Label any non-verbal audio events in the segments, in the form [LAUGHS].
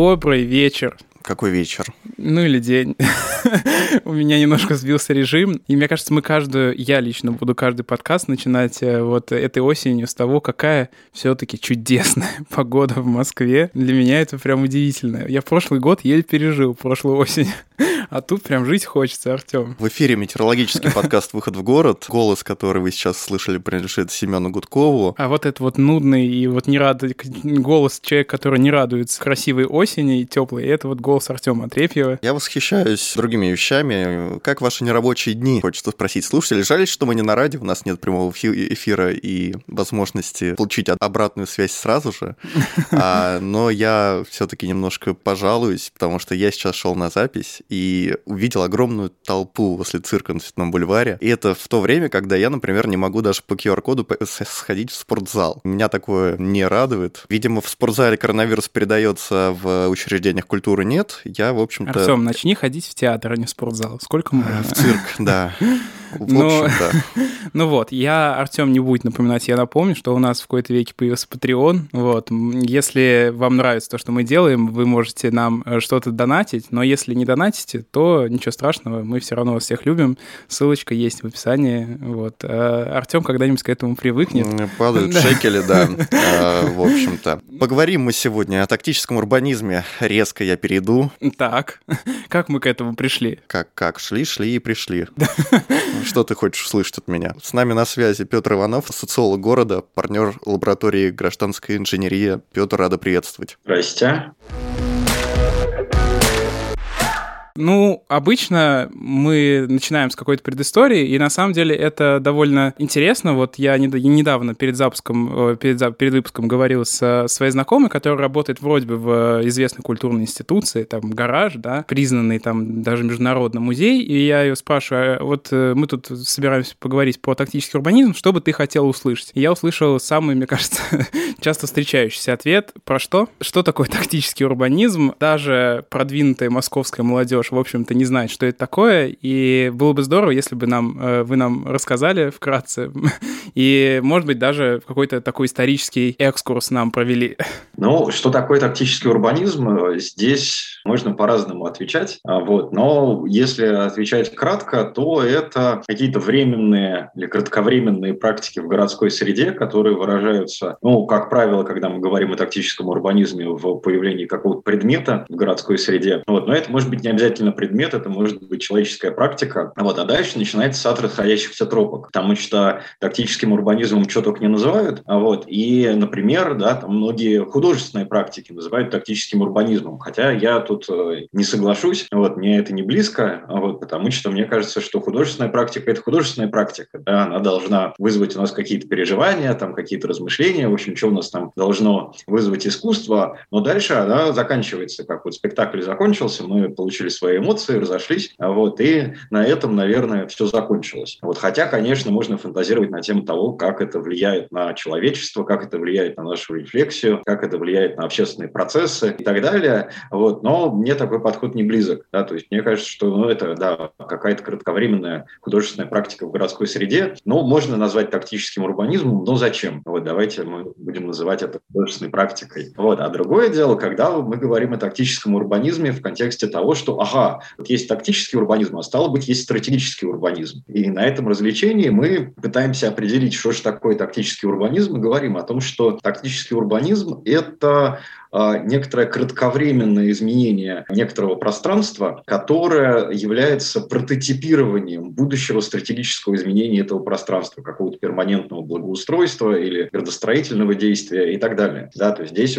Добрый вечер. Какой вечер? Ну или день. [LAUGHS] У меня немножко сбился режим. И мне кажется, мы каждую, я лично буду каждый подкаст начинать э, вот этой осенью с того, какая все-таки чудесная [LAUGHS] погода в Москве. Для меня это прям удивительно. Я прошлый год еле пережил, прошлую осень. [LAUGHS] А тут прям жить хочется, Артем. В эфире метеорологический подкаст «Выход в город». Голос, который вы сейчас слышали, принадлежит Семену Гудкову. А вот это вот нудный и вот не рад... голос человека, который не радуется красивой осени и теплой, это вот голос Артема Отрепьева. Я восхищаюсь другими вещами. Как ваши нерабочие дни? Хочется спросить слушателей. Жаль, что мы не на радио, у нас нет прямого эфира и возможности получить обратную связь сразу же. А, но я все-таки немножко пожалуюсь, потому что я сейчас шел на запись и увидел огромную толпу возле цирка на Цветном бульваре. И это в то время, когда я, например, не могу даже по QR-коду сходить в спортзал. Меня такое не радует. Видимо, в спортзале коронавирус передается, в учреждениях культуры нет. Я, в общем-то... Артем, начни ходить в театр, а не в спортзал. Сколько можно? В цирк, да. [LAUGHS] Ну, [LAUGHS] ну вот, я, Артем, не будет напоминать, я напомню, что у нас в какой-то веке появился Patreon. Вот, если вам нравится то, что мы делаем, вы можете нам э, что-то донатить, но если не донатите, то ничего страшного, мы все равно вас всех любим. Ссылочка есть в описании. Вот. А Артем когда-нибудь к этому привыкнет. Падают шекели, да, а, [LAUGHS] в общем-то. Поговорим мы сегодня о тактическом урбанизме. Резко я перейду. Так, [LAUGHS] как мы к этому пришли? Как, как, шли, шли и пришли. Что ты хочешь услышать от меня? С нами на связи Петр Иванов, социолог города, партнер лаборатории гражданской инженерии. Петр, рада приветствовать. Здрасте. Ну, обычно мы начинаем с какой-то предыстории, и на самом деле это довольно интересно. Вот я недавно перед запуском, э, перед, перед выпуском говорил с своей знакомой, которая работает вроде бы в известной культурной институции, там, гараж, да, признанный там даже международный музей, и я ее спрашиваю, а вот э, мы тут собираемся поговорить про тактический урбанизм, что бы ты хотел услышать? И я услышал самый, мне кажется, [LAUGHS] часто встречающийся ответ. Про что? Что такое тактический урбанизм? Даже продвинутая московская молодежь молодежь, в общем-то, не знает, что это такое, и было бы здорово, если бы нам, э, вы нам рассказали вкратце, [LAUGHS] и, может быть, даже какой-то такой исторический экскурс нам провели. Ну, что такое тактический урбанизм? Здесь можно по-разному отвечать, а, вот, но если отвечать кратко, то это какие-то временные или кратковременные практики в городской среде, которые выражаются, ну, как правило, когда мы говорим о тактическом урбанизме, в появлении какого-то предмета в городской среде, вот, но это может быть не обязательно предмет, это может быть человеческая практика. Вот, а дальше начинается сад расходящихся тропок, потому что тактическим урбанизмом что только не называют. А вот, и, например, да, там многие художественные практики называют тактическим урбанизмом, хотя я тут э, не соглашусь, вот, мне это не близко, а вот, потому что мне кажется, что художественная практика – это художественная практика, да, она должна вызвать у нас какие-то переживания, там какие-то размышления, в общем, что у нас там должно вызвать искусство, но дальше она заканчивается, как вот спектакль закончился, мы получили свои эмоции, разошлись, вот, и на этом, наверное, все закончилось. Вот, хотя, конечно, можно фантазировать на тему того, как это влияет на человечество, как это влияет на нашу рефлексию, как это влияет на общественные процессы и так далее, вот, но мне такой подход не близок, да, то есть мне кажется, что, ну, это, да, какая-то кратковременная художественная практика в городской среде, ну, можно назвать тактическим урбанизмом, но зачем? Вот давайте мы будем называть это художественной практикой. Вот, а другое дело, когда мы говорим о тактическом урбанизме в контексте того, что, ага, вот есть тактический урбанизм, а стало быть, есть стратегический урбанизм. И на этом развлечении мы пытаемся определить, что же такое тактический урбанизм, и говорим о том, что тактический урбанизм – это некоторое кратковременное изменение некоторого пространства, которое является прототипированием будущего стратегического изменения этого пространства, какого-то перманентного благоустройства или градостроительного действия и так далее. Да, то есть здесь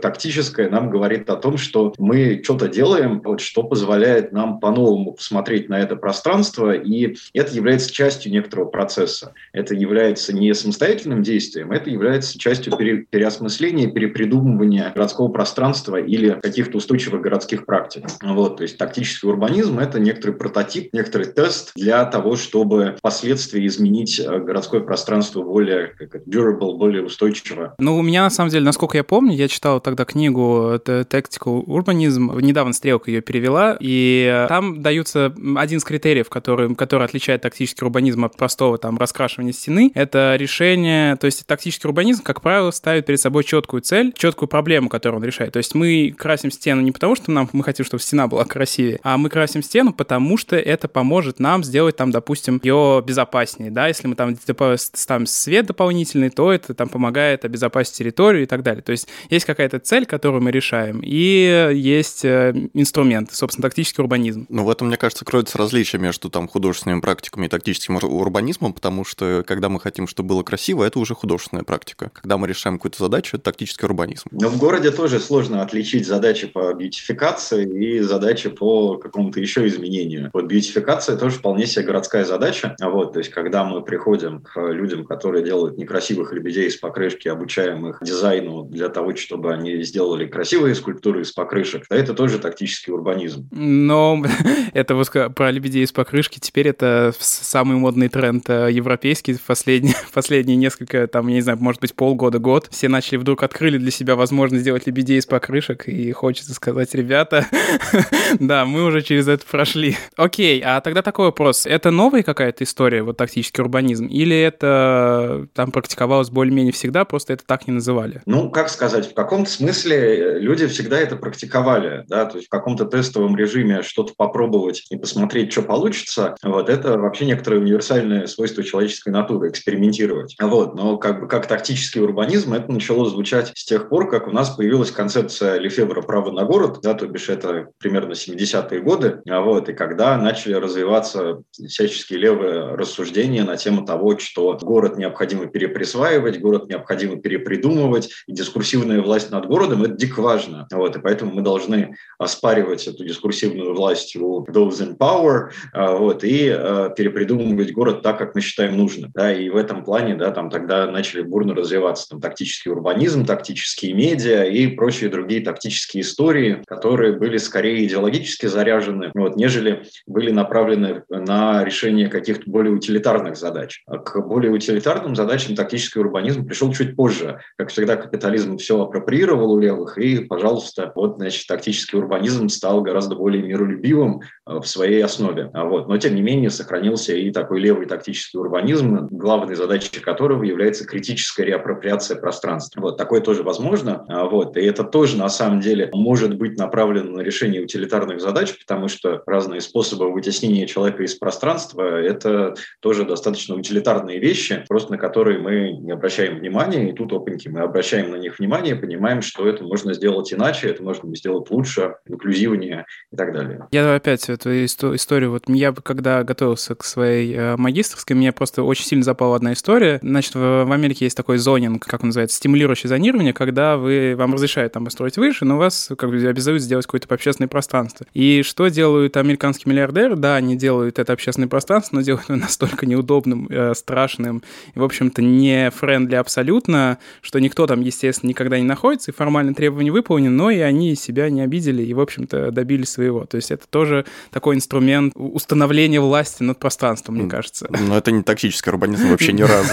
тактическое нам говорит о том, что мы что-то делаем, вот, что позволяет нам по-новому посмотреть на это пространство, и это является частью некоторого процесса. Это является не самостоятельным действием, это является частью пере переосмысления, перепридумывания исследования городского пространства или каких-то устойчивых городских практик. Вот, то есть тактический урбанизм – это некоторый прототип, некоторый тест для того, чтобы впоследствии изменить э, городское пространство более как durable, более устойчиво. Ну, у меня, на самом деле, насколько я помню, я читал тогда книгу Tactical Urbanism, недавно Стрелка ее перевела, и там даются один из критериев, который, который отличает тактический урбанизм от простого там раскрашивания стены, это решение, то есть тактический урбанизм, как правило, ставит перед собой четкую цель, четкую проблему, проблему, которую он решает. То есть мы красим стену не потому, что нам, мы хотим, чтобы стена была красивее, а мы красим стену, потому что это поможет нам сделать там, допустим, ее безопаснее, да, если мы там ставим свет дополнительный, то это там помогает обезопасить территорию и так далее. То есть есть какая-то цель, которую мы решаем, и есть э, инструмент, собственно, тактический урбанизм. Ну, в этом, мне кажется, кроется различие между там художественными практиками и тактическим урбанизмом, потому что когда мы хотим, чтобы было красиво, это уже художественная практика. Когда мы решаем какую-то задачу, это тактический урбанизм. Но в городе тоже сложно отличить задачи по бьютификации и задачи по какому-то еще изменению. Вот бьютификация тоже вполне себе городская задача. Вот, то есть, когда мы приходим к людям, которые делают некрасивых лебедей из покрышки, обучаем их дизайну для того, чтобы они сделали красивые скульптуры из покрышек, то это тоже тактический урбанизм. Но [LAUGHS] это про лебедей из покрышки, теперь это самый модный тренд э, европейский последние, [LAUGHS] последние несколько, там, я не знаю, может быть, полгода, год. Все начали вдруг открыли для себя возможность сделать лебедей из покрышек, и хочется сказать, ребята, [LAUGHS] да, мы уже через это прошли. Окей, а тогда такой вопрос. Это новая какая-то история, вот тактический урбанизм, или это там практиковалось более-менее всегда, просто это так не называли? Ну, как сказать, в каком-то смысле э, люди всегда это практиковали, да, то есть в каком-то тестовом режиме что-то попробовать и посмотреть, что получится, вот, это вообще некоторое универсальное свойство человеческой натуры, экспериментировать. Вот, но как бы как тактический урбанизм это начало звучать с тех пор, как у нас появилась концепция Лефевра «Право на город», да, то бишь это примерно 70-е годы, а вот, и когда начали развиваться всяческие левые рассуждения на тему того, что город необходимо переприсваивать, город необходимо перепридумывать, и дискурсивная власть над городом – это дико важно. Вот, и поэтому мы должны оспаривать эту дискурсивную власть у those in power а, вот, и а, перепридумывать город так, как мы считаем нужным. Да, и в этом плане да, там тогда начали бурно развиваться там, тактический урбанизм, тактические медиа и прочие другие тактические истории, которые были скорее идеологически заряжены, вот, нежели были направлены на решение каких-то более утилитарных задач. А к более утилитарным задачам тактический урбанизм пришел чуть позже. Как всегда, капитализм все апроприировал у левых, и, пожалуйста, вот, значит, тактический урбанизм стал гораздо более миролюбивым э, в своей основе. Вот. Но, тем не менее, сохранился и такой левый тактический урбанизм, главной задачей которого является критическая реапроприация пространства. Вот. Такое тоже возможно. А, вот. И это тоже, на самом деле, может быть направлено на решение утилитарных задач, потому что разные способы вытеснения человека из пространства – это тоже достаточно утилитарные вещи, просто на которые мы не обращаем внимания, и тут, опаньки, мы обращаем на них внимание, понимаем, что это можно сделать иначе, это можно сделать лучше, инклюзивнее и так далее. Я опять эту историю, вот я когда готовился к своей э, магистрской, мне просто очень сильно запала одна история. Значит, в, Америке есть такой зонинг, как он называется, стимулирующее зонирование, когда вы, вам разрешают там построить выше, но вас как бы обязуют сделать какое-то общественное пространство. И что делают американские миллиардеры? Да, они делают это общественное пространство, но делают его [LAUGHS] настолько неудобным, э, страшным и, в общем-то, не френдли абсолютно, что никто там, естественно, никогда не находится, и формально требования выполнены, но и они себя не обидели и, в общем-то, добились своего. То есть это тоже такой инструмент установления власти над пространством, мне кажется. Но это не тактический урбанизм вообще ни [LAUGHS] разу.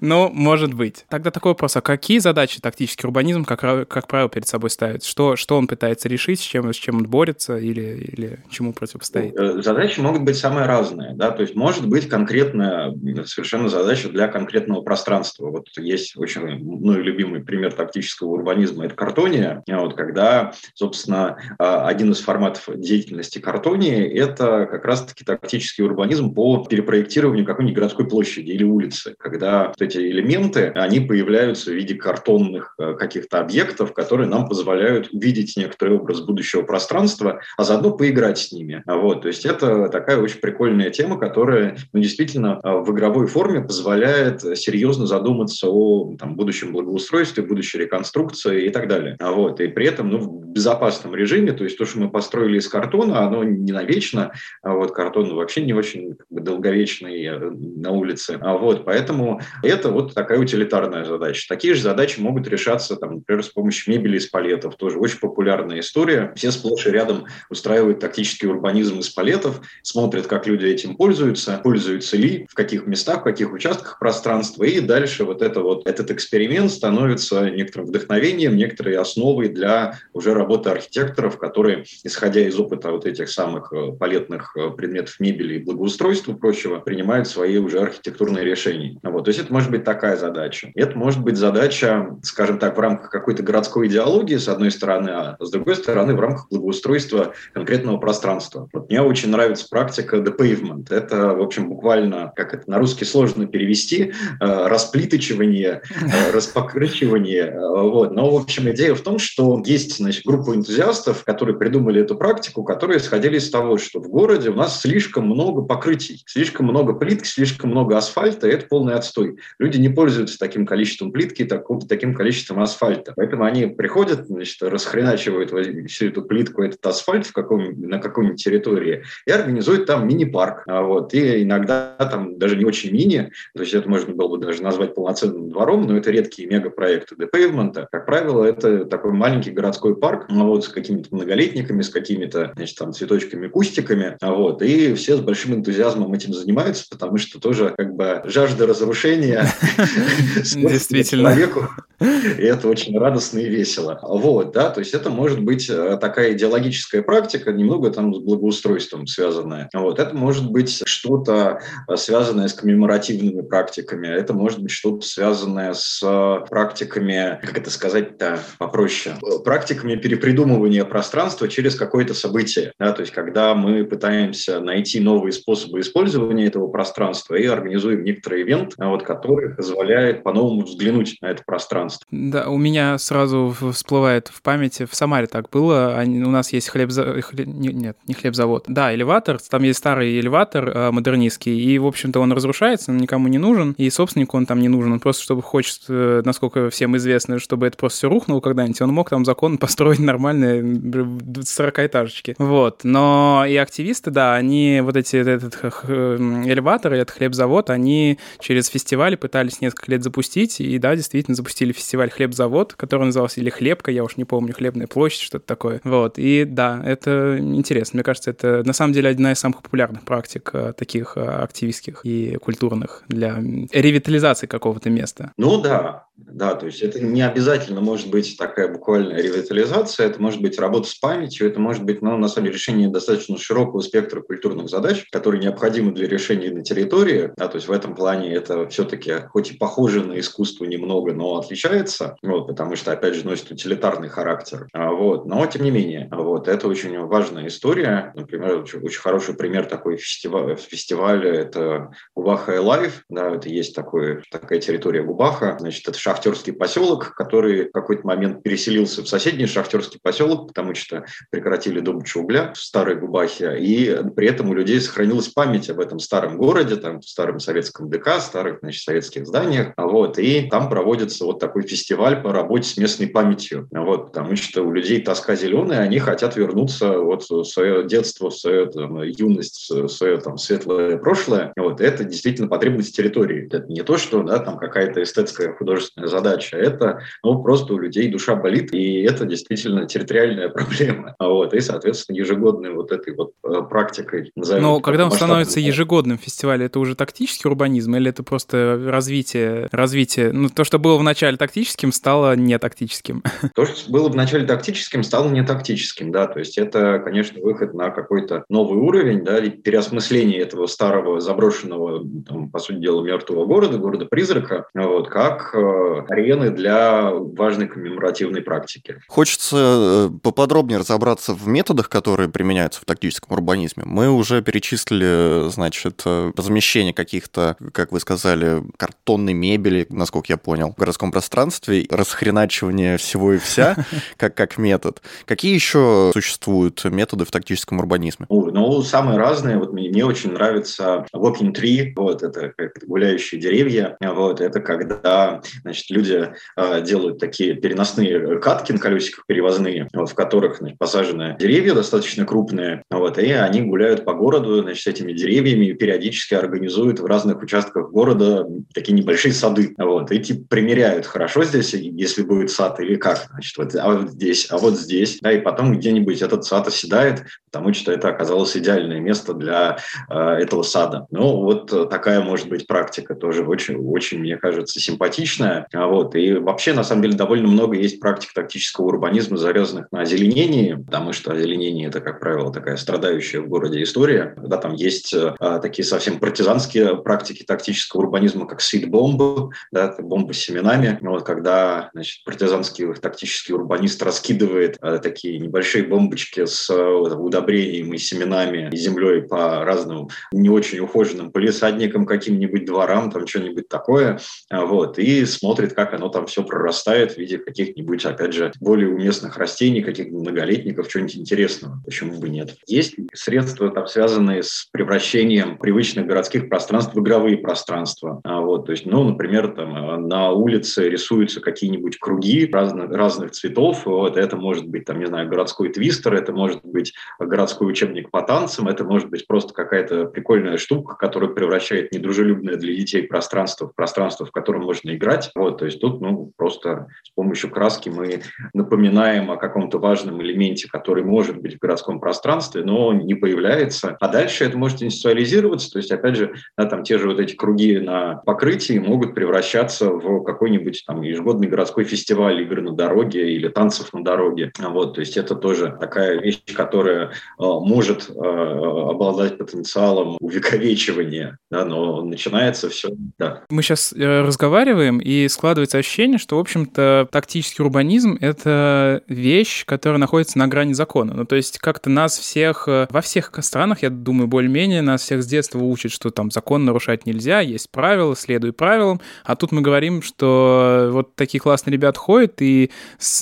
Ну, может быть. Тогда такой вопрос, а какие задачи тактический урбанизм, как, как правило, перед собой ставит? Что, что он пытается решить, с чем, с чем он борется или, или чему противостоит? Э, задачи могут быть самые разные. Да? То есть может быть конкретная совершенно задача для конкретного пространства. Вот есть очень ну, любимый пример тактического урбанизма – это картония. Вот, когда, собственно, а, один из форматов деятельности картонии – это как раз-таки тактический урбанизм по перепроектированию какой-нибудь городской площади или улицы, когда вот эти элементы, они появляются в виде картонных э, каких-то объектов, которые нам позволяют увидеть некоторый образ будущего пространства, а заодно поиграть с ними. Вот, то есть это такая очень прикольная тема, которая ну, действительно э, в игровой форме позволяет серьезно задуматься о там, будущем благоустройстве, будущей реконструкции и так далее. Вот, и при этом ну, в безопасном режиме, то есть то, что мы построили из картона, оно не навечно, а вот картон вообще не очень как бы, долговечный э, на улице. А вот, поэтому это вот такая утилитарная задача. Такие же задачи могут решаться, там, например, с помощью мебели из палетов. Тоже очень популярная история. Все сплошь и рядом устраивают тактический урбанизм из палетов, смотрят, как люди этим пользуются, пользуются ли, в каких местах, в каких участках пространства. И дальше вот, это вот этот эксперимент становится некоторым вдохновением, некоторой основой для уже работы архитекторов, которые, исходя из опыта вот этих самых э, палетных э, предметов мебели и благоустройства и прочего, принимают свои уже архитектурные решения. Вот. То есть это может быть такая задача. Это может быть задача, скажем так, в рамках рамках какой-то городской идеологии, с одной стороны, а с другой стороны, в рамках благоустройства конкретного пространства. Вот мне очень нравится практика The Pavement. Это, в общем, буквально, как это на русский сложно перевести, э, расплиточивание, э, [LAUGHS] распокрычивание. Вот. Но, в общем, идея в том, что есть значит, группа энтузиастов, которые придумали эту практику, которые исходили из того, что в городе у нас слишком много покрытий, слишком много плитки, слишком много асфальта, и это полный отстой. Люди не пользуются таким количеством плитки, таким количеством асфальта. Поэтому они приходят, значит, расхреначивают всю эту плитку, этот асфальт в каком, на какой-нибудь территории и организуют там мини-парк. А вот. И иногда там даже не очень мини, то есть это можно было бы даже назвать полноценным двором, но это редкие мегапроекты The Pavement. Как правило, это такой маленький городской парк ну, вот, с какими-то многолетниками, с какими-то значит, там, цветочками, кустиками. А вот. И все с большим энтузиазмом этим занимаются, потому что тоже как бы жажда разрушения [LAUGHS] [LAUGHS] Действительно. человеку. И это очень радостно и весело. Вот, да, то есть это может быть э, такая идеологическая практика, немного там с благоустройством связанная. Вот, это может быть что-то э, связанное с коммеморативными практиками, это может быть что-то связанное с э, практиками, как это сказать-то попроще, практиками перепридумывания пространства через какое-то событие. Да, то есть когда мы пытаемся найти новые способы использования этого пространства и организуем некоторый ивент, вот, который позволяет по-новому взглянуть на это пространство. Да, у меня сразу всплывает в памяти, в Самаре так было, у нас есть хлеб... нет, не хлебзавод, да, элеватор, там есть старый элеватор э, модернистский, и, в общем-то, он разрушается, он никому не нужен, и собственнику он там не нужен, он просто, чтобы хочет, э, насколько всем известно, чтобы это просто все рухнуло когда-нибудь, он мог там закон [LAUGHS] построить нормальные 40-этажечки. Вот, но и активисты, да, они вот эти, этот элеватор, этот хлебзавод, они через фестивали пытались несколько лет запустить, и да, действительно запустили фестиваль «Хлебзавод», который назывался или «Хлебка», я уж не помню, «Хлебная площадь», что-то такое. Вот, и да, это интересно. Мне кажется, это на самом деле одна из самых популярных практик э, таких э, активистских и культурных для ревитализации какого-то места. Ну да, да, то есть это не обязательно может быть такая буквальная ревитализация, это может быть работа с памятью, это может быть, ну, на самом деле, решение достаточно широкого спектра культурных задач, которые необходимы для решения на территории. Да, то есть в этом плане это все-таки, хоть и похоже на искусство немного, но отличается, вот, потому что, опять же, носит утилитарный характер. А, вот, но, тем не менее, вот, это очень важная история. Например, очень, очень хороший пример такой фестиваля, фестиваля это Губаха Лайв, да, это есть такой, такая территория Губаха, значит, это шахтерский поселок, который в какой-то момент переселился в соседний шахтерский поселок, потому что прекратили добычу угля в Старой Губахе, и при этом у людей сохранилась память об этом старом городе, там, в старом советском ДК, старых, значит, советских зданиях, вот, и там проводится вот такой фестиваль по работе с местной памятью, вот, потому что у людей тоска зеленая, они хотят вернуться вот в свое детство, в свою там, юность, в свое там светлое прошлое, вот, это действительно потребность территории, это не то, что, да, там какая-то эстетская художественная задача. Это ну, просто у людей душа болит, и это действительно территориальная [LAUGHS] проблема. Вот, и, соответственно, ежегодной вот этой вот э, практикой. Но когда он становится ежегодным фестивалем, это уже тактический урбанизм или это просто развитие, развитие? Ну, то, что было вначале тактическим, стало не тактическим. [LAUGHS] То, что было вначале тактическим, стало не тактическим, да, то есть это, конечно, выход на какой-то новый уровень, да, и переосмысление этого старого заброшенного, там, по сути дела, мертвого города, города-призрака, вот, как э, арены для важной коммеморативной практики. Хочется э, поподробнее разобраться в методах, которые применяются в тактическом урбанизме. Мы уже перечислили, значит, э, размещение каких-то, как вы сказали, картонной мебели, насколько я понял, в городском пространстве, расхреначивание всего и вся, [LAUGHS] как, как метод. Какие еще существуют методы в тактическом урбанизме? Ну, самые разные. Вот мне, мне очень нравится walking tree, вот это как гуляющие деревья, вот это когда значит, люди э, делают такие переносные катки на колесиках перевозные, в которых значит, посажены деревья достаточно крупные, вот, и они гуляют по городу значит, с этими деревьями периодически организуют в разных участках города такие небольшие сады. Вот, и типа примеряют, хорошо здесь, если будет сад или как, значит, вот, а вот здесь, а вот здесь, да, и потом где-нибудь этот сад оседает, потому что это оказалось идеальное место для э, этого сада. Ну, вот такая может быть практика тоже очень, очень мне кажется, симпатичная. А вот. И вообще, на самом деле, довольно много есть практик тактического урбанизма, завязанных на озеленении, потому что озеленение – это, как правило, такая страдающая в городе история. Когда там есть а, такие совсем партизанские практики тактического урбанизма, как сид-бомбы, да, бомбы с семенами. Вот, когда значит, партизанский тактический урбанист раскидывает а, такие небольшие бомбочки с а, удобрением и семенами, и землей по разным не очень ухоженным полисадникам, каким-нибудь дворам, там что-нибудь такое, вот, и смотрит, как оно там все прорастает в виде каких-нибудь, опять же, более уместных растений, каких-нибудь многолетников, чего-нибудь интересного. Почему бы нет? Есть средства, там, связанные с превращением привычных городских пространств в игровые пространства. А, вот, то есть, ну, например, там на улице рисуются какие-нибудь круги разных, разных цветов. Вот, это может быть, там, не знаю, городской твистер, это может быть городской учебник по танцам, это может быть просто какая-то прикольная штука, которая превращает недружелюбное для детей пространство в пространство, в котором можно играть. Вот, то есть тут ну, просто с помощью краски мы напоминаем о каком-то важном элементе, который может быть в городском пространстве, но не появляется. А дальше это может институализироваться, то есть, опять же, да, там те же вот эти круги на покрытии могут превращаться в какой-нибудь там ежегодный городской фестиваль игр на дороге или танцев на дороге. Вот, то есть это тоже такая вещь, которая э, может э, обладать потенциалом увековечивания, да, но начинается все. Да. Мы сейчас э, разговариваем, и складывается ощущение, что, в общем-то, тактический урбанизм — это вещь, которая находится на грани закона. Ну, то есть как-то нас всех, э, во всех странах, я думаю, более-менее, нас всех с детства учат, что там закон нарушать нельзя, есть правила, следуй правилам, а тут мы говорим, что вот такие классные ребята ходят и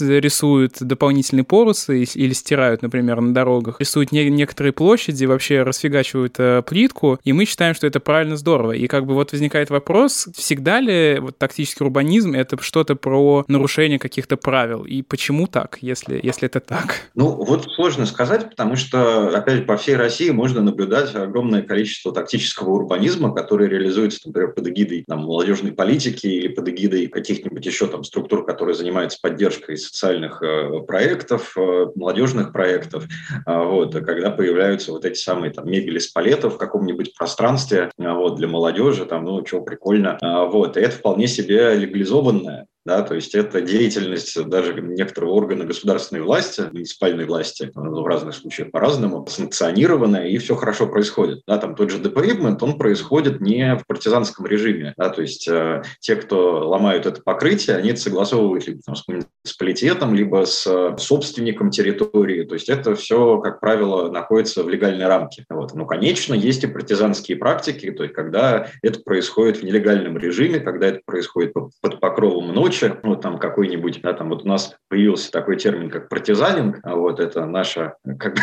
рисуют дополнительные порусы или стирают, например, на дорогах, рисуют не некоторые площади, вообще расфигачивают э, плитку, и мы считаем, что это правильно здорово. И как бы вот возникает вопрос, всегда ли вот тактический урбанизм это что-то про нарушение каких-то правил? И почему так, если, если это так? Ну, вот сложно сказать, потому что, опять по всей России можно наблюдать огромное количество тактического урбанизма, который реализуется, например, под эгидой там, молодежной политики или под эгидой каких-нибудь еще там структур, которые занимаются поддержкой социальных э, проектов, э, молодежных проектов. А, вот, когда появляются вот эти самые там мебели с палетов в каком-нибудь пространстве а, вот, для молодежи, там, ну, что прикольно. А, вот, и это вполне себе легализованная да, то есть это деятельность даже некоторого органа государственной власти, муниципальной власти, в разных случаях по-разному, санкционированная, и все хорошо происходит. Да, там тот же депривмент, он происходит не в партизанском режиме, да, то есть э, те, кто ломают это покрытие, они это согласовывают либо там, с муниципалитетом, либо с э, собственником территории, то есть это все, как правило, находится в легальной рамке. Вот. Но, конечно, есть и партизанские практики, то есть когда это происходит в нелегальном режиме, когда это происходит под покровом ночи, ночи, ну, там какой-нибудь, да, там вот у нас появился такой термин, как партизанинг, а вот это наше как бы,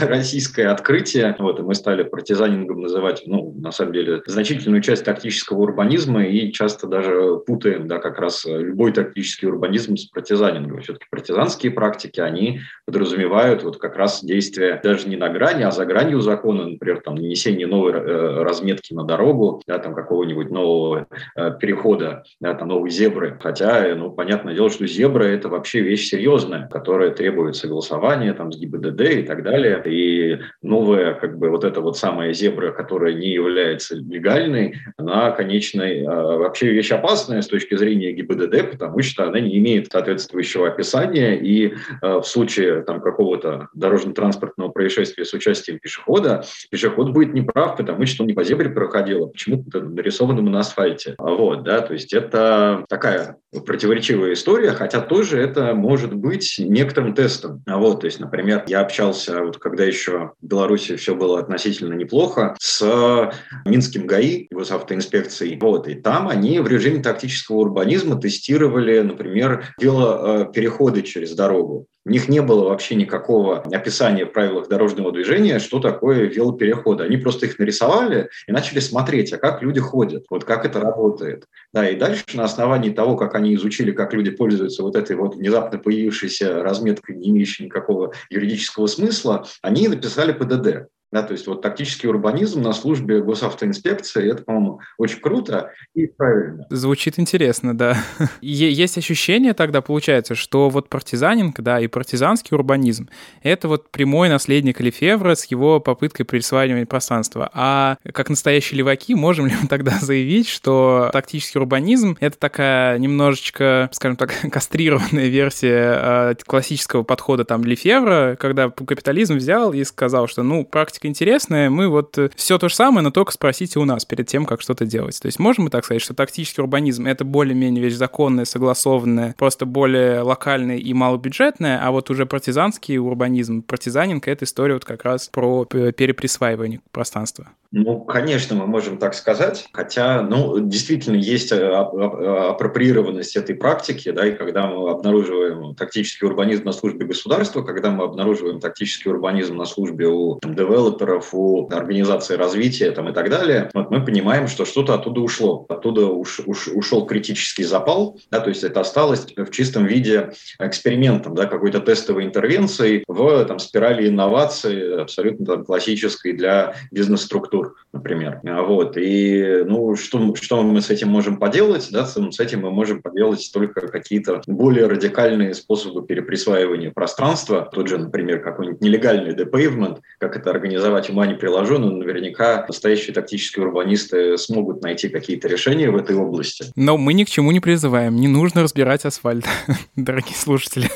[LAUGHS] российское открытие, вот, и мы стали партизанингом называть, ну, на самом деле, значительную часть тактического урбанизма и часто даже путаем, да, как раз любой тактический урбанизм с партизанингом. Все-таки партизанские практики, они подразумевают вот как раз действия даже не на грани, а за гранью закона, например, там, нанесение новой э, разметки на дорогу, да, там какого-нибудь нового э, перехода, да, там новой зебры, хотя Хотя, ну, понятное дело, что зебра – это вообще вещь серьезная, которая требует согласования там, с ГИБДД и так далее. И новая, как бы, вот эта вот самая зебра, которая не является легальной, она, конечно, а, вообще вещь опасная с точки зрения ГИБДД, потому что она не имеет соответствующего описания, и а, в случае там какого-то дорожно-транспортного происшествия с участием пешехода, пешеход будет неправ, потому что он не по зебре проходил, а почему-то нарисованному на асфальте. Вот, да, то есть это такая противоречивая история, хотя тоже это может быть некоторым тестом. А вот, то есть, например, я общался, вот когда еще в Беларуси все было относительно неплохо, с Минским ГАИ, госавтоинспекцией, вот, и там они в режиме тактического урбанизма тестировали, например, велопереходы через дорогу. У них не было вообще никакого описания в правилах дорожного движения, что такое велопереходы. Они просто их нарисовали и начали смотреть, а как люди ходят, вот как это работает. Да, и дальше на основании того, как они изучили, как люди пользуются вот этой вот внезапно появившейся разметкой, не имеющей никакого юридического смысла, они написали ПДД. Да, то есть вот тактический урбанизм на службе госавтоинспекции, это, по-моему, очень круто и правильно. Звучит интересно, да. [LAUGHS] Есть ощущение тогда, получается, что вот партизанинг, да, и партизанский урбанизм — это вот прямой наследник Лефевра с его попыткой присваивания пространства. А как настоящие леваки можем ли мы тогда [LAUGHS] заявить, что тактический урбанизм — это такая немножечко, скажем так, [LAUGHS] кастрированная версия э, классического подхода там Лефевра, когда капитализм взял и сказал, что, ну, практика интересная, мы вот э, все то же самое, но только спросите у нас перед тем, как что-то делать. То есть можем мы так сказать, что тактический урбанизм — это более-менее вещь законная, согласованная, просто более локальная и малобюджетная, а вот уже партизанский урбанизм, партизанинг — это история вот как раз про переприсваивание пространства. Ну, конечно, мы можем так сказать, хотя, ну, действительно есть э, апроприированность этой практики, да, и когда мы обнаруживаем тактический урбанизм на службе государства, когда мы обнаруживаем тактический урбанизм на службе у там, девелоперов, у организации развития там, и так далее, вот мы понимаем, что что-то оттуда ушло, оттуда уш, уш, ушел критический запал, да, то есть это осталось в чистом виде экспериментом, да, какой-то тестовой интервенцией в там, спирали инноваций, абсолютно там, классической для бизнес-структур культур, например. Вот. И ну, что, что мы с этим можем поделать? Да, с этим мы можем поделать только какие-то более радикальные способы переприсваивания пространства. Тот же, например, какой-нибудь нелегальный депейвмент, как это организовать, ума не приложу, но наверняка настоящие тактические урбанисты смогут найти какие-то решения в этой области. Но мы ни к чему не призываем. Не нужно разбирать асфальт, [LAUGHS] дорогие слушатели.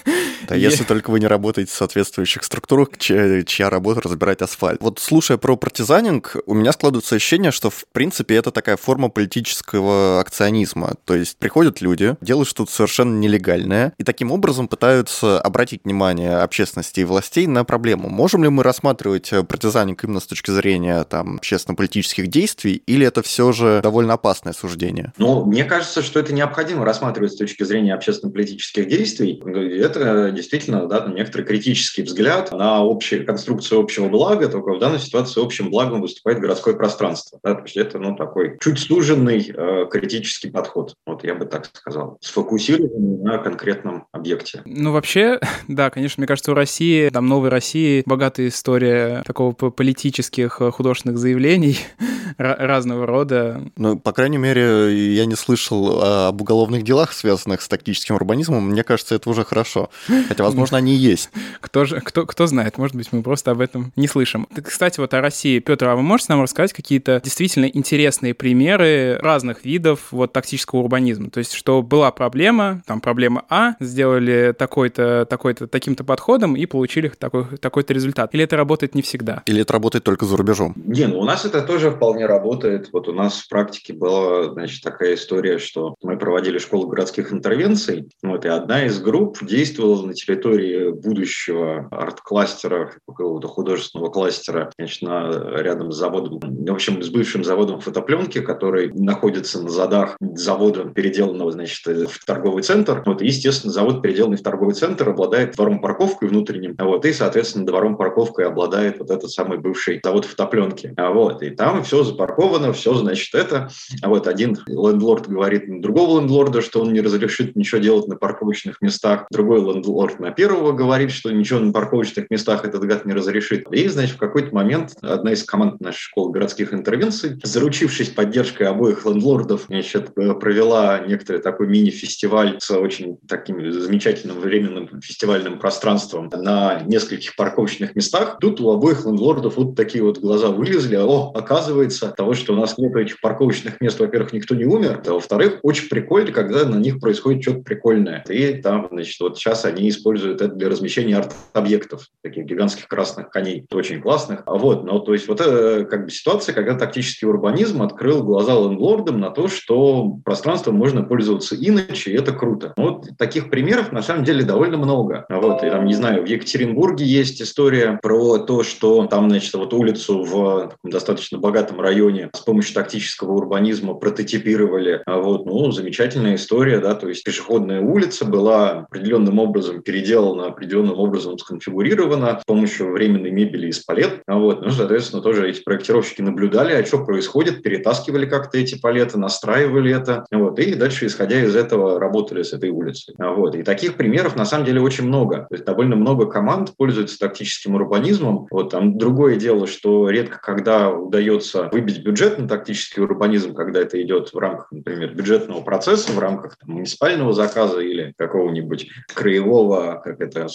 Да, если только вы не работаете в соответствующих структурах, чья, чья работа разбирать асфальт. Вот слушая про партизанинг, у меня складывается ощущение, что в принципе это такая форма политического акционизма. То есть приходят люди, делают что-то совершенно нелегальное, и таким образом пытаются обратить внимание общественности и властей на проблему. Можем ли мы рассматривать партизанинг именно с точки зрения там, общественно-политических действий, или это все же довольно опасное суждение? Ну, мне кажется, что это необходимо рассматривать с точки зрения общественно-политических действий. Это действительно да, некоторый критический взгляд на общую конструкцию общего блага, только в данной ситуации общим благом выступает городское пространство. Да, то есть это ну, такой чуть суженный э, критический подход, вот я бы так сказал, сфокусированный на конкретном объекте. Ну, вообще, [LAUGHS] да, конечно, мне кажется, у России, там, новой России богатая история такого политических э, художественных заявлений [LAUGHS] разного рода. Ну, по крайней мере, я не слышал об уголовных делах, связанных с тактическим урбанизмом. Мне кажется, это уже хорошо. Хотя, возможно, они и есть. Кто, же, кто, кто знает, может быть, мы просто об этом не слышим. Кстати, вот о России. Петр, а вы можете нам рассказать какие-то действительно интересные примеры разных видов вот тактического урбанизма? То есть, что была проблема, там проблема А, сделали такой-то, такой-то, таким-то подходом и получили такой, такой-то результат. Или это работает не всегда? Или это работает только за рубежом? Не, ну у нас это тоже вполне работает. Вот у нас в практике была, значит, такая история, что мы проводили школу городских интервенций, вот, и одна из групп действовала на территории будущего арт-кластера, какого-то художественного кластера, значит, на, рядом с заводом, в общем, с бывшим заводом фотопленки, который находится на задах завода, переделанного, значит, в торговый центр. Вот, естественно, завод, переделанный в торговый центр, обладает двором-парковкой внутренним, вот, и, соответственно, двором-парковкой обладает вот этот самый бывший завод фотопленки. Вот, и там все запарковано, все, значит, это. А вот один лендлорд говорит другого лендлорда, что он не разрешит ничего делать на парковочных местах, другой лендлорд Лорд на первого говорит, что ничего на парковочных местах этот гад не разрешит. И, значит, в какой-то момент одна из команд нашей школы городских интервенций, заручившись поддержкой обоих лендлордов, значит, провела некоторый такой мини-фестиваль с очень таким замечательным временным фестивальным пространством на нескольких парковочных местах. Тут у обоих лендлордов вот такие вот глаза вылезли. О, оказывается, того, что у нас нет этих парковочных мест, во-первых, никто не умер, а во-вторых, очень прикольно, когда на них происходит что-то прикольное. И там, значит, вот сейчас они используют это для размещения арт-объектов, таких гигантских красных коней, очень классных. А вот, но то есть вот это как бы ситуация, когда тактический урбанизм открыл глаза лендлордам на то, что пространством можно пользоваться иначе, и это круто. Вот таких примеров на самом деле довольно много. А вот, и там, не знаю, в Екатеринбурге есть история про то, что там, значит, вот улицу в таком достаточно богатом районе с помощью тактического урбанизма прототипировали. А вот, ну, замечательная история, да, то есть пешеходная улица была определенным образом переделана, определенным образом сконфигурирована с помощью временной мебели из палет. А вот, ну, соответственно, тоже эти проектировщики наблюдали, а что происходит, перетаскивали как-то эти палеты, настраивали это, вот, и дальше, исходя из этого, работали с этой улицей. Вот. И таких примеров, на самом деле, очень много. То есть довольно много команд пользуются тактическим урбанизмом. Вот там другое дело, что редко когда удается выбить бюджет на тактический урбанизм, когда это идет в рамках, например, бюджетного процесса, в рамках там, муниципального заказа или какого-нибудь краевого, как это,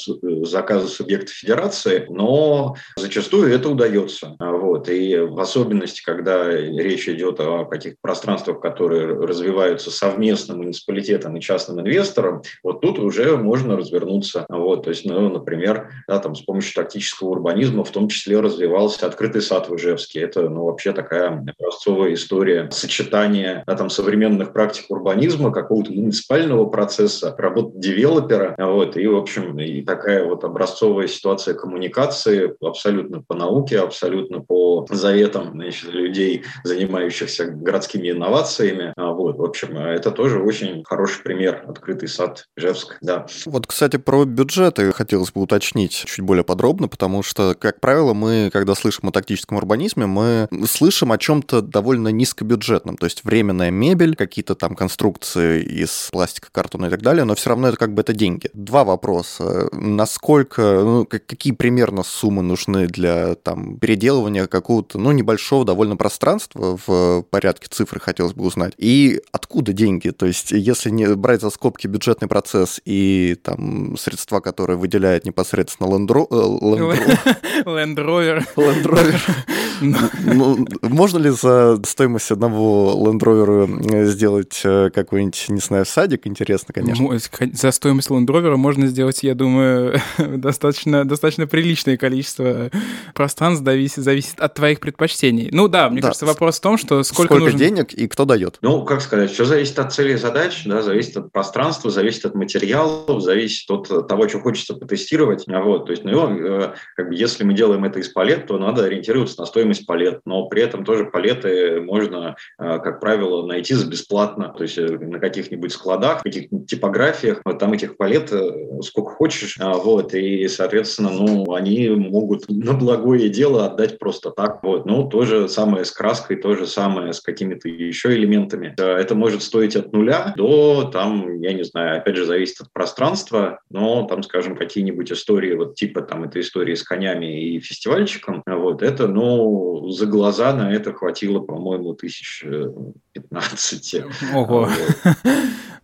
заказа субъекта федерации, но зачастую это удается. Вот. И в особенности, когда речь идет о каких-то пространствах, которые развиваются совместно муниципалитетом и частным инвестором, вот тут уже можно развернуться. Вот. То есть, ну, например, да, там, с помощью тактического урбанизма в том числе развивался открытый сад в Ижевске. Это ну, вообще такая образцовая история сочетания да, там, современных практик урбанизма, какого-то муниципального процесса, работы девелопера. Вот. И, в общем, и такая вот образцовая ситуация коммуникации абсолютно по науке, абсолютно по заветам значит, людей, занимающихся городскими инновациями. А вот, в общем, это тоже очень хороший пример. Открытый сад Ижевск, да. Вот, кстати, про бюджеты хотелось бы уточнить чуть более подробно, потому что, как правило, мы, когда слышим о тактическом урбанизме, мы слышим о чем-то довольно низкобюджетном, то есть временная мебель, какие-то там конструкции из пластика, картона и так далее, но все равно это как бы это деньги. Два вопроса. Насколько, ну, какие примерно суммы нужны для там переделывания какого-то, ну, небольшого довольно пространства в порядке цифры хотелось бы узнать. И откуда деньги? То есть, если не брать за скобки бюджетный процесс и там средства, которые выделяет непосредственно Land [LAUGHS] Rover. Land Rover. [LAUGHS] Ну, можно ли за стоимость одного Land Rover сделать э, какой-нибудь, не знаю, садик? Интересно, конечно. За стоимость Land Rover можно сделать, я думаю, [LAUGHS] достаточно, достаточно приличное количество пространств, зависит, от твоих предпочтений. Ну да, мне да. кажется, вопрос в том, что сколько, сколько нужно... денег и кто дает. Ну, как сказать, все зависит от цели и задач, да, зависит от пространства, зависит от материалов, зависит от того, что хочется потестировать. Вот, то есть, ну, э, как бы, если мы делаем это из палет, то надо ориентироваться на стоимость палет, но при этом тоже палеты можно, э, как правило, найти за бесплатно, то есть э, на каких-нибудь складах, каких-нибудь типографиях, вот там этих палет сколько хочешь, а, вот, и, соответственно, ну, они могут на благое дело отдать просто так, вот, ну, то же самое с краской, то же самое с какими-то еще элементами. Это может стоить от нуля до, там, я не знаю, опять же, зависит от пространства, но там, скажем, какие-нибудь истории, вот типа там этой истории с конями и фестивальчиком, вот, это, ну, за глаза на это хватило, по-моему, тысяч 15. Ого. [LAUGHS]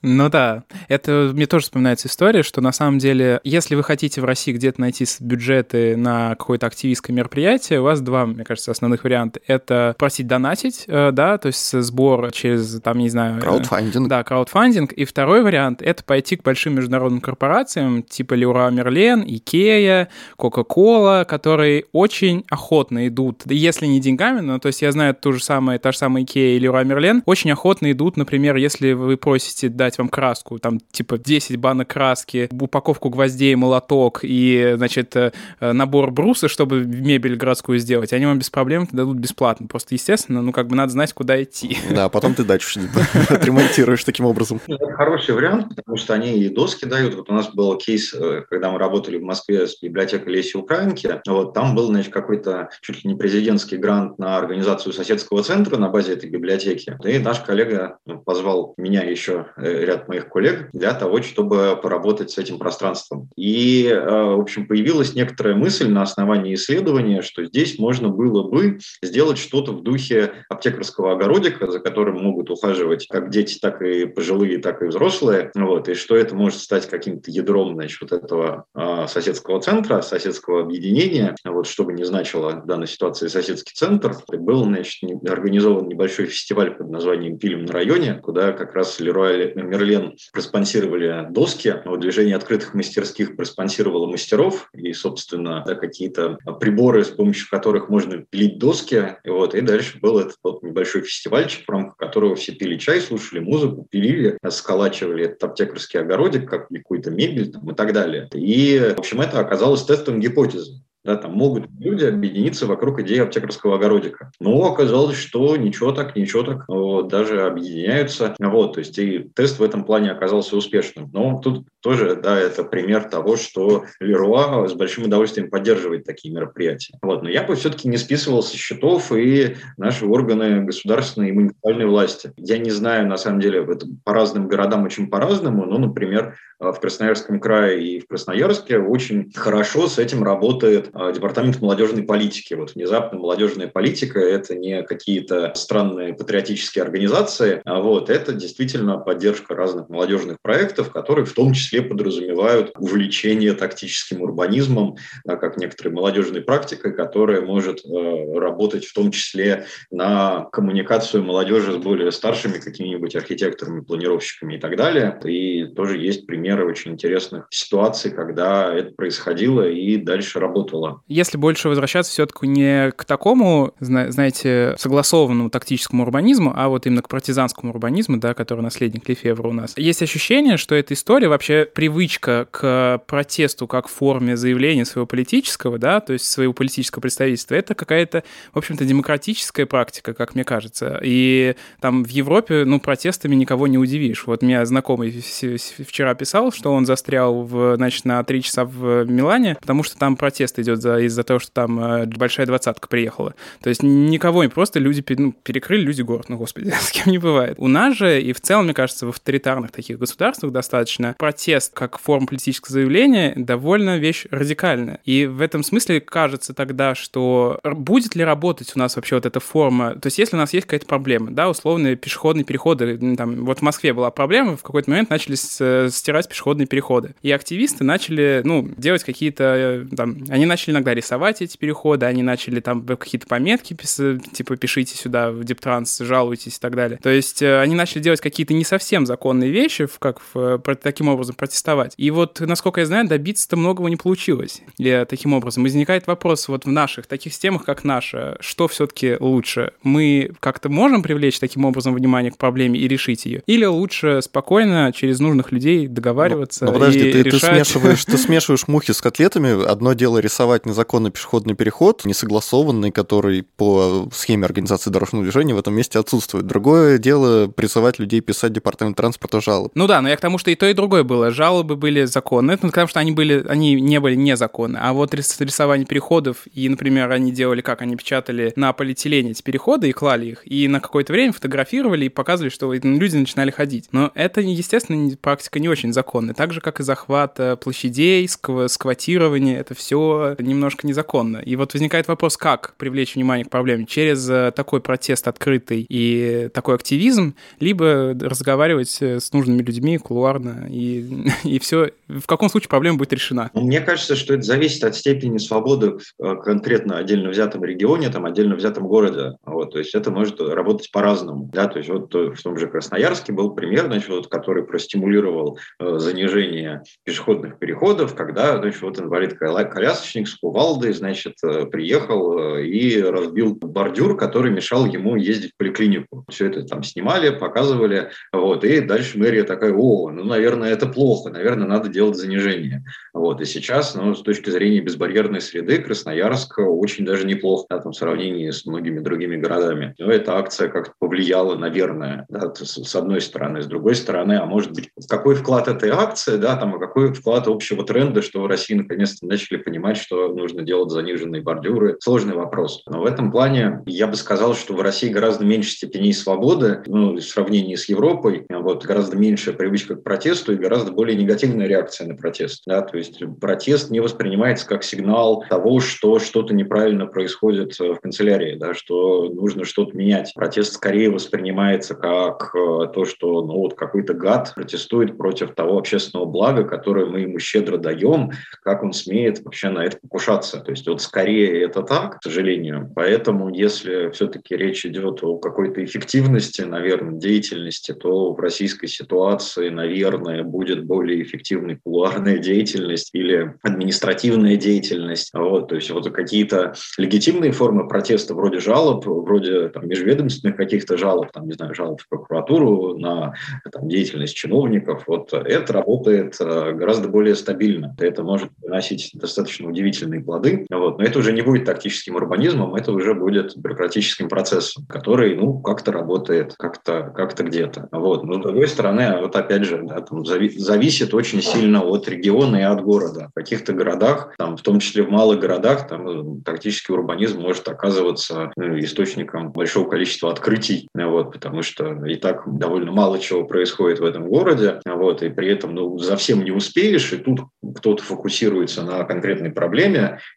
Ну да, это мне тоже вспоминается история, что на самом деле, если вы хотите в России где-то найти бюджеты на какое-то активистское мероприятие, у вас два, мне кажется, основных варианта. Это просить донатить, э, да, то есть сбор через, там, не знаю... Э, краудфандинг. Да, краудфандинг. И второй вариант — это пойти к большим международным корпорациям, типа Леруа Мерлен, Икея, Кока-Кола, которые очень охотно идут, если не деньгами, но то есть я знаю ту же самую, та же самая Икея и Леруа Мерлен, очень охотно идут, например, если вы просите дать вам краску, там типа 10 банок краски, упаковку гвоздей, молоток и, значит, э, набор бруса, чтобы мебель городскую сделать, они вам без проблем дадут бесплатно. Просто, естественно, ну как бы надо знать, куда идти. Да, а потом ты дачу [LAUGHS] отремонтируешь таким образом. Хороший вариант, потому что они и доски дают. Вот у нас был кейс, э, когда мы работали в Москве с библиотекой Леси Украинки, вот там был, значит, какой-то чуть ли не президентский грант на организацию соседского центра на базе этой библиотеки. И наш коллега ну, позвал меня еще э, ряд моих коллег для того, чтобы поработать с этим пространством. И, э, в общем, появилась некоторая мысль на основании исследования, что здесь можно было бы сделать что-то в духе аптекарского огородика, за которым могут ухаживать как дети, так и пожилые, так и взрослые. Вот, и что это может стать каким-то ядром значит, вот этого а, соседского центра, соседского объединения, вот, что бы ни значило в данной ситуации соседский центр. Был значит, организован небольшой фестиваль под названием «Пилим на районе», куда как раз Леруа Мерлен проспонсировали доски, вот движение открытых мастерских проспонсировало мастеров, и, собственно, да, какие-то приборы, с помощью которых можно пилить доски. И, вот, и дальше был этот вот небольшой фестивальчик, в рамках которого все пили чай, слушали музыку, пилили, сколачивали этот аптекарский огородик, как какую-то мебель там, и так далее. И, в общем, это оказалось тестом гипотезы. Да, там могут люди объединиться вокруг идеи аптекарского огородика. Но оказалось, что ничего так, ничего так, вот, даже объединяются. Вот, то есть и тест в этом плане оказался успешным. Но тут тоже, да, это пример того, что Леруа с большим удовольствием поддерживает такие мероприятия. Вот, но я бы все-таки не списывал со счетов и наши органы государственной и муниципальной власти. Я не знаю, на самом деле, это по разным городам очень по-разному, но, например, в Красноярском крае и в Красноярске очень хорошо с этим работает Департамент молодежной политики. Вот внезапно молодежная политика – это не какие-то странные патриотические организации, а вот это действительно поддержка разных молодежных проектов, которые в том числе подразумевают увлечение тактическим урбанизмом, как некоторой молодежной практикой, которая может э, работать в том числе на коммуникацию молодежи с более старшими какими-нибудь архитекторами, планировщиками и так далее. И тоже есть примеры очень интересных ситуаций, когда это происходило и дальше работало. Если больше возвращаться все-таки не к такому, знаете, согласованному тактическому урбанизму, а вот именно к партизанскому урбанизму, да, который наследник Лефевра у нас, есть ощущение, что эта история вообще привычка к протесту как форме заявления своего политического, да, то есть своего политического представительства, это какая-то, в общем-то, демократическая практика, как мне кажется. И там в Европе, ну, протестами никого не удивишь. Вот меня знакомый вчера писал, что он застрял, в, значит, на три часа в Милане, потому что там протест идет за, из-за того, что там э, большая двадцатка приехала. То есть никого, не просто люди ну, перекрыли люди город, ну, господи, [LAUGHS] с кем не бывает. У нас же и в целом, мне кажется, в авторитарных таких государствах достаточно протест как форма политического заявления довольно вещь радикальная. И в этом смысле кажется тогда, что будет ли работать у нас вообще вот эта форма, то есть если у нас есть какая-то проблема, да, условные пешеходные переходы, там, вот в Москве была проблема, в какой-то момент начали стирать пешеходные переходы. И активисты начали, ну, делать какие-то, э, там, они начали иногда рисовать эти переходы, они начали там какие-то пометки, типа, пишите сюда в Дептранс, жалуйтесь и так далее. То есть э, они начали делать какие-то не совсем законные вещи, как в, таким образом протестовать. И вот, насколько я знаю, добиться-то многого не получилось. И таким образом возникает вопрос вот в наших таких системах, как наша, что все-таки лучше? Мы как-то можем привлечь таким образом внимание к проблеме и решить ее? Или лучше спокойно через нужных людей договариваться но, но подожди, ты, решать... ты, смешиваешь, ты смешиваешь мухи с котлетами. Одно дело рисовать незаконный пешеходный переход, несогласованный, который по схеме организации дорожного движения в этом месте отсутствует. Другое дело призывать людей писать департамент транспорта жалоб. Ну да, но я к тому, что и то, и другое было. Жалобы были законные, ну, потому что они, были, они не были незаконны. А вот рисование переходов, и, например, они делали как? Они печатали на полиэтилене эти переходы и клали их, и на какое-то время фотографировали и показывали, что люди начинали ходить. Но это, естественно, практика не очень законная. Так же, как и захват э, площадей, скв сквотирование, это все немножко незаконно. И вот возникает вопрос, как привлечь внимание к проблеме? Через э, такой протест открытый и такой активизм, либо разговаривать э, с нужными людьми кулуарно, и, [LAUGHS] и все. В каком случае проблема будет решена? Мне кажется, что это зависит от степени свободы в конкретно отдельно взятом регионе, там, отдельно взятом городе. Вот, то есть это может работать по-разному. Да? То есть вот в том же Красноярске был пример, значит, вот, который простимулировал э, занижение пешеходных переходов, когда значит, вот инвалид-колясочник с кувалдой значит, э, приехал э, и разбил бордюр, который мешал ему ездить в поликлинику. Все это там снимали, показывали. Вот, и дальше мэрия такая, о, ну, наверное, это плохо, наверное, надо делать занижение. Вот, и сейчас, ну, с точки зрения безбарьерной среды, Красноярск очень даже неплохо да, там, в сравнении с многими другими городами. Но эта акция как-то повлияла, наверное, да, с, одной стороны. С другой стороны, а может быть, какой вклад этой акции, да, там, а какой вклад общего тренда, что в России наконец-то начали понимать, что нужно делать заниженные бордюры. Сложный вопрос. Но в этом плане я бы сказал, что в России гораздо меньше степеней свободы, ну, в сравнении с Европой, вот, гораздо меньшая привычка к протесту и гораздо более негативная реакция на протест. Да, то есть протест не воспринимается как сигнал того, что что-то неправильно происходит в канцелярии, да, что нужно что-то менять. Протест скорее воспринимается как э, то, что ну, вот какой-то гад протестует против того общественного блага, которое мы ему щедро даем, как он смеет вообще на это покушаться. То есть вот скорее это так, к сожалению. Поэтому если все-таки речь идет о какой-то эффективности, наверное, деятельности, то в российской ситуации, наверное, будет более эффективной кулуарная деятельность или административная деятельность. Вот, то есть вот какие-то легитимные формы протеста вроде жалоб, вроде там, межведомственных каких-то жалоб, там, не знаю, жалоб в прокуратуру на там, деятельность чиновников, вот это работает э, гораздо более стабильно. Это может приносить достаточно удивительные положительные плоды. Вот. Но это уже не будет тактическим урбанизмом, это уже будет бюрократическим процессом, который, ну, как-то работает, как-то как где-то. Вот. Но, с другой стороны, вот опять же, да, там зави- зависит очень сильно от региона и от города. В каких-то городах, там, в том числе в малых городах, там тактический урбанизм может оказываться ну, источником большого количества открытий, вот, потому что и так довольно мало чего происходит в этом городе, вот, и при этом ну, за всем не успеешь, и тут кто-то фокусируется на конкретной проблеме,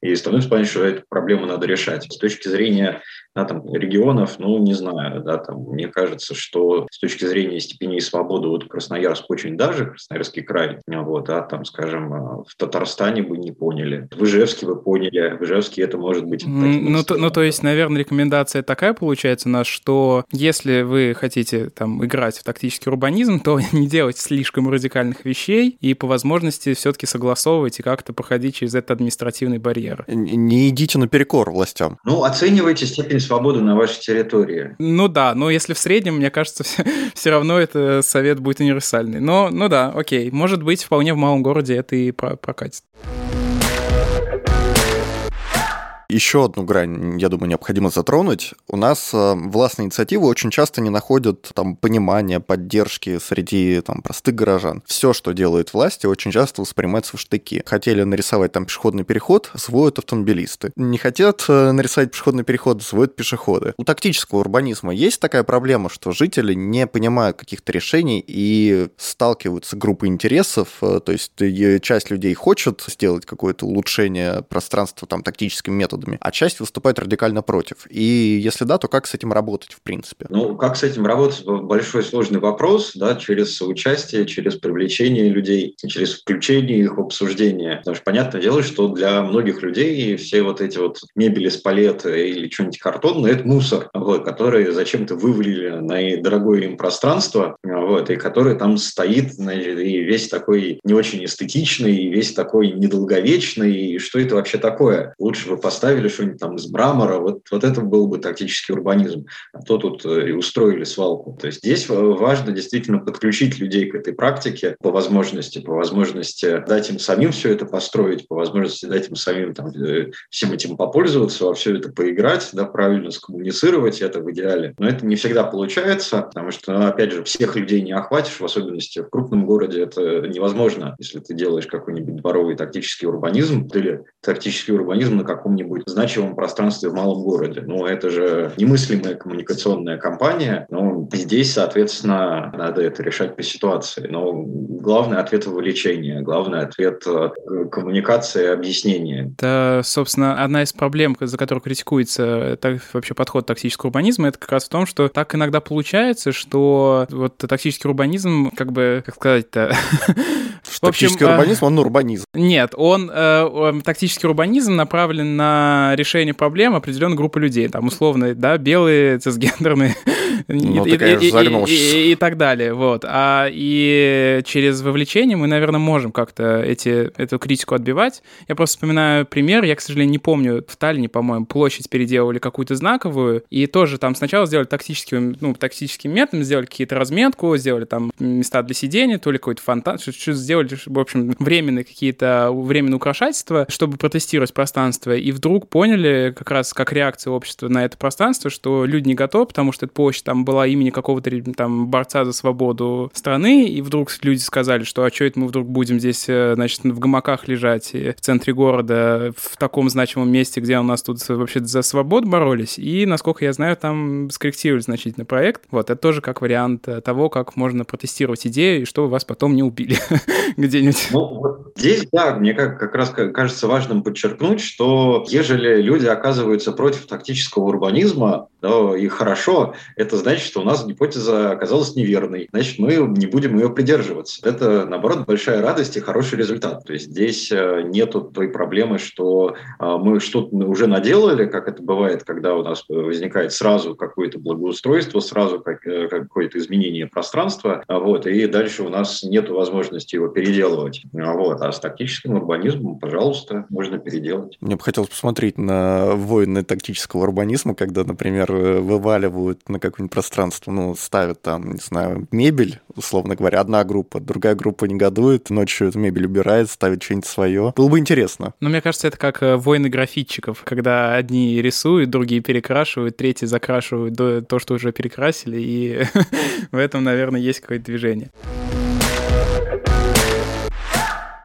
и становится понятно, что эту проблему надо решать. С точки зрения да, там, регионов, ну, не знаю, да, там, мне кажется, что с точки зрения степеней свободы, вот Красноярск очень даже, Красноярский край, вот, а там, скажем, в Татарстане бы не поняли, в Ижевске вы поняли, в Ижевске это может быть... Ну, то, ну, то есть, наверное, рекомендация такая получается у нас, что если вы хотите там играть в тактический урбанизм, то [LAUGHS] не делать слишком радикальных вещей и по возможности все-таки согласовывать и как-то проходить через этот административный барьер. Не идите наперекор властям. Ну, оценивайте степень свободы на вашей территории. Ну да, но если в среднем, мне кажется, [LAUGHS] все, все равно это совет будет универсальный. Но, ну да, окей, может быть, вполне в малом городе это и прокатит. Еще одну грань, я думаю, необходимо затронуть. У нас э, властные инициативы очень часто не находят там понимания, поддержки среди там простых горожан. Все, что делают власти, очень часто воспринимается в штыки. Хотели нарисовать там пешеходный переход, сводят автомобилисты. Не хотят э, нарисовать пешеходный переход, сводят пешеходы. У тактического урбанизма есть такая проблема, что жители не понимают каких-то решений и сталкиваются с группой интересов, э, то есть часть людей хочет сделать какое-то улучшение пространства там тактическим методом, методами, а часть выступает радикально против. И если да, то как с этим работать в принципе? Ну, как с этим работать, большой сложный вопрос, да, через участие, через привлечение людей, через включение их в обсуждение. Потому что понятное дело, что для многих людей все вот эти вот мебели с палета или что-нибудь картонное – это мусор, вот, который зачем-то вывалили на дорогое им пространство, вот, и который там стоит, значит, и весь такой не очень эстетичный, и весь такой недолговечный, и что это вообще такое? Лучше бы поставить поставили что-нибудь там из мрамора, вот, вот это был бы тактический урбанизм. А то тут э, и устроили свалку. То есть здесь важно действительно подключить людей к этой практике по возможности, по возможности дать им самим все это построить, по возможности дать им самим там, э, всем этим попользоваться, во все это поиграть, да, правильно скоммуницировать это в идеале. Но это не всегда получается, потому что, ну, опять же, всех людей не охватишь, в особенности в крупном городе это невозможно, если ты делаешь какой-нибудь дворовый тактический урбанизм или тактический урбанизм на каком-нибудь каком значимом пространстве в малом городе. Ну, это же немыслимая коммуникационная кампания. Ну, здесь, соответственно, надо это решать по ситуации. Но главный ответ – вовлечение, главный ответ э, – коммуникация и объяснение. Это, собственно, одна из проблем, за которую критикуется так, вообще подход токсического урбанизма, это как раз в том, что так иногда получается, что вот токсический урбанизм, как бы, как сказать-то... [LAUGHS] Тактический урбанизм, он урбанизм. Нет, он, э, тактический урбанизм направлен на решение проблем определенной группы людей. Там, условно, да, белые, цисгендерные [LAUGHS] ну, и, и, и, и, и так далее. Вот. А, и через вовлечение мы, наверное, можем как-то эти, эту критику отбивать. Я просто вспоминаю пример, я, к сожалению, не помню, в Таллине, по-моему, площадь переделывали какую-то знаковую, и тоже там сначала сделали токсическим, ну, токсическим методом, сделали какие-то разметку, сделали там места для сидения, то ли какой-то фонтан, что-то сделали, в общем, временные какие-то, временные украшательства, чтобы протестировать пространство, и вдруг вдруг поняли, как раз как реакция общества на это пространство, что люди не готовы, потому что эта площадь там была имени какого-то там борца за свободу страны, и вдруг люди сказали, что а что это мы вдруг будем здесь, э, значит, в гамаках лежать в центре города, в таком значимом месте, где у нас тут вообще за свободу боролись, и, насколько я знаю, там скорректировали значительно проект. Вот, это тоже как вариант э, того, как можно протестировать идею, и чтобы вас потом не убили [LAUGHS] где-нибудь. Ну, вот здесь, да, мне как, как раз кажется важным подчеркнуть, что ежели люди оказываются против тактического урбанизма, да, и хорошо, это значит, что у нас гипотеза оказалась неверной, значит, мы не будем ее придерживаться. Это, наоборот, большая радость и хороший результат. То есть здесь э, нету той проблемы, что э, мы что-то уже наделали, как это бывает, когда у нас возникает сразу какое-то благоустройство, сразу э, какое-то изменение пространства, вот, и дальше у нас нет возможности его переделывать. Вот. А с тактическим урбанизмом, пожалуйста, можно переделать. Мне бы хотелось посмотреть на войны тактического урбанизма, когда, например, вываливают на какую-нибудь пространство, ну, ставят там, не знаю, мебель, условно говоря, одна группа, другая группа негодует, ночью эту мебель убирает, ставит что-нибудь свое. Было бы интересно. Но мне кажется, это как э, войны графитчиков, когда одни рисуют, другие перекрашивают, третьи закрашивают то, что уже перекрасили, и [LAUGHS] в этом, наверное, есть какое-то движение.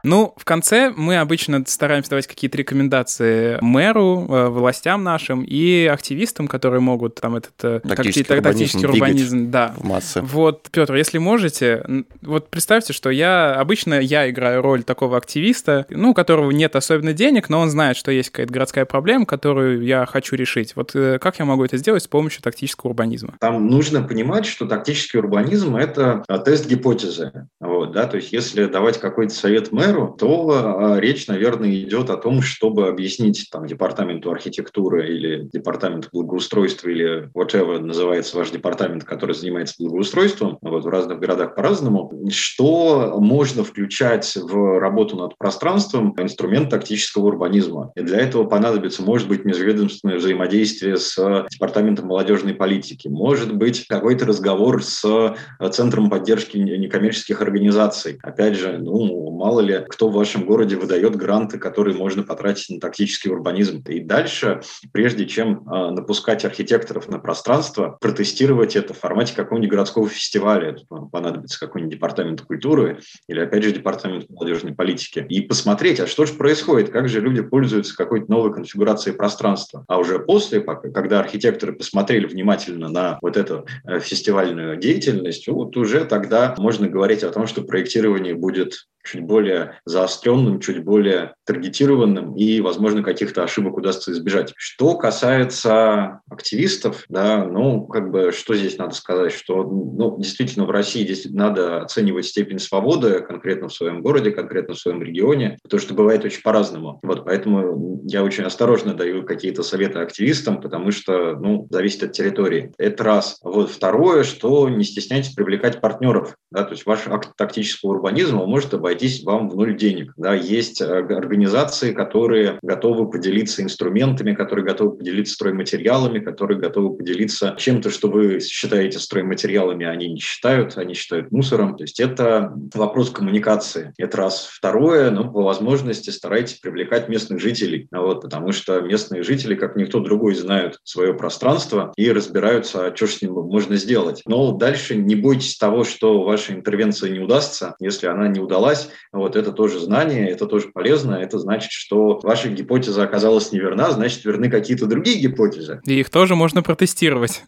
Ну, в конце мы обычно стараемся давать какие-то рекомендации мэру, э, властям нашим и активистам, которые могут там этот э, тактический, такти, урбанизм, тактический урбанизм да. в массы. Вот, Петр, если можете, вот представьте, что я обычно я играю роль такого активиста, ну, у которого нет особенно денег, но он знает, что есть какая-то городская проблема, которую я хочу решить. Вот э, как я могу это сделать с помощью тактического урбанизма? Там нужно понимать, что тактический урбанизм – это тест гипотезы. Вот, да? То есть если давать какой-то совет мэру, примеру, то а, речь, наверное, идет о том, чтобы объяснить там, департаменту архитектуры или департаменту благоустройства или whatever называется ваш департамент, который занимается благоустройством, вот в разных городах по-разному, что можно включать в работу над пространством инструмент тактического урбанизма. И для этого понадобится, может быть, межведомственное взаимодействие с департаментом молодежной политики, может быть, какой-то разговор с Центром поддержки некоммерческих организаций. Опять же, ну, мало ли, кто в вашем городе выдает гранты, которые можно потратить на тактический урбанизм. И дальше, прежде чем э, напускать архитекторов на пространство, протестировать это в формате какого-нибудь городского фестиваля. Это понадобится какой-нибудь департамент культуры или, опять же, департамент молодежной политики. И посмотреть, а что же происходит, как же люди пользуются какой-то новой конфигурацией пространства. А уже после, когда архитекторы посмотрели внимательно на вот эту э, фестивальную деятельность, вот уже тогда можно говорить о том, что проектирование будет чуть более заостренным, чуть более таргетированным и, возможно, каких-то ошибок удастся избежать. Что касается активистов, да, ну, как бы, что здесь надо сказать, что, ну, действительно, в России действительно надо оценивать степень свободы конкретно в своем городе, конкретно в своем регионе, потому что бывает очень по-разному. Вот, поэтому я очень осторожно даю какие-то советы активистам, потому что, ну, зависит от территории. Это раз. Вот второе, что не стесняйтесь привлекать партнеров, да, то есть ваш акт тактического урбанизма может обойтись вам в ноль денег. Да, есть э, организации, которые готовы поделиться инструментами, которые готовы поделиться стройматериалами, которые готовы поделиться чем-то, что вы считаете стройматериалами, а они не считают, они считают мусором. То есть это вопрос коммуникации. Это раз. Второе, ну, по возможности старайтесь привлекать местных жителей, вот, потому что местные жители, как никто другой, знают свое пространство и разбираются, а что с ним можно сделать. Но дальше не бойтесь того, что ваша интервенция не удастся. Если она не удалась, вот это тоже знание, это тоже полезно. Это значит, что ваша гипотеза оказалась неверна, значит, верны какие-то другие гипотезы. И их тоже можно протестировать.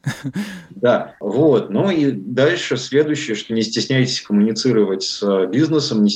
Да, вот. Ну и дальше следующее, что не стесняйтесь коммуницировать с бизнесом, не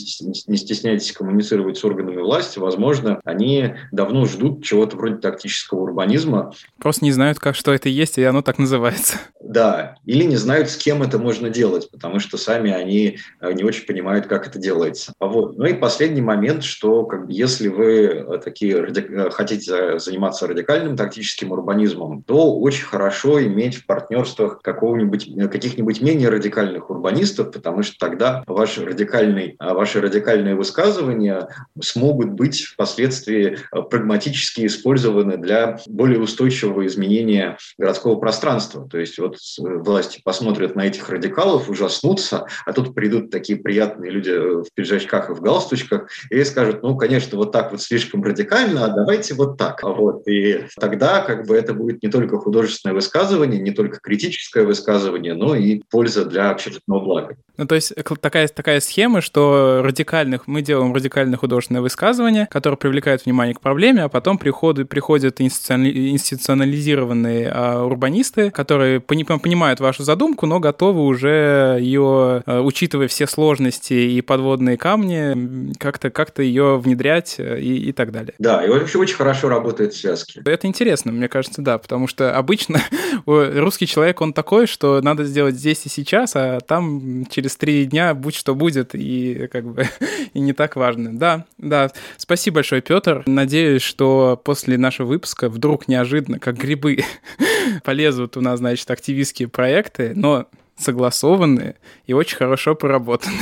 стесняйтесь коммуницировать с органами власти. Возможно, они давно ждут чего-то вроде тактического урбанизма. Просто не знают, как что это есть, и оно так называется. Да, или не знают, с кем это можно делать, потому что сами они э, не очень понимают, как это делается. Вот. Ну и последний момент, что как бы, если вы э, такие ради... Э, хотите заниматься радикальным тактическим урбанизмом, то очень хорошо иметь в партнерствах какого-нибудь, каких-нибудь менее радикальных урбанистов, потому что тогда ваши радикальные, ваши радикальные высказывания смогут быть впоследствии прагматически использованы для более устойчивого изменения городского пространства. То есть вот власти посмотрят на этих радикалов, ужаснутся, а тут придут такие приятные люди в пиджачках и в галстучках и скажут, ну, конечно, вот так вот слишком радикально, а давайте вот так. Вот. И тогда как бы это будет не только художественное высказывание, не только критическое высказывание, но и польза для общественного блага. Ну, то есть такая, такая схема, что радикальных, мы делаем радикальное художественное высказывание, которое привлекает внимание к проблеме, а потом приходят, приходят институционализированные а, урбанисты, которые пони, понимают вашу задумку, но готовы уже ее, а, учитывая все сложности и подводные камни, как-то как ее внедрять э, и, и так далее. Да, и вообще очень хорошо работают связки. Это интересно, мне кажется, да, потому что обычно [LAUGHS] русский человек, он такой, что надо сделать здесь и сейчас, а там через три дня будь что будет, и как бы [LAUGHS] и не так важно. Да, да. Спасибо большое, Петр. Надеюсь, что после нашего выпуска вдруг неожиданно, как грибы, [LAUGHS] полезут у нас, значит, активистские проекты, но согласованные и очень хорошо проработанные.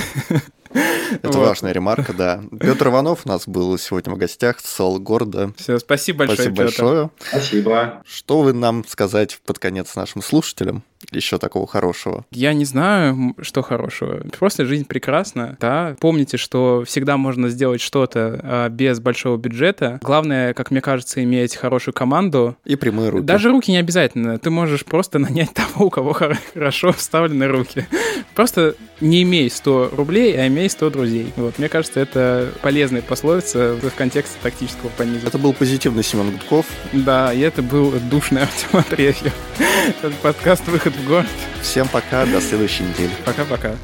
[LAUGHS] Это вот. важная ремарка, да. Петр Иванов у нас был сегодня в гостях, Сол города. Все, спасибо большое, Спасибо Петр. большое. Спасибо. Что вы нам сказать под конец нашим слушателям? Еще такого хорошего? Я не знаю, что хорошего. Просто жизнь прекрасна, да. Помните, что всегда можно сделать что-то а, без большого бюджета. Главное, как мне кажется, иметь хорошую команду. И прямые руки. Даже руки не обязательно. Ты можешь просто [LAUGHS] нанять того, у кого хорошо вставлены руки. Просто не имей 100 рублей, а имей 100 друзей. Вот, мне кажется, это полезная пословица в контексте тактического урбанизма. Это был позитивный Семен Гудков. Да, и это был душный Артем Андреев. [LAUGHS] Подкаст «Выход город». Всем пока, до следующей недели. Пока-пока.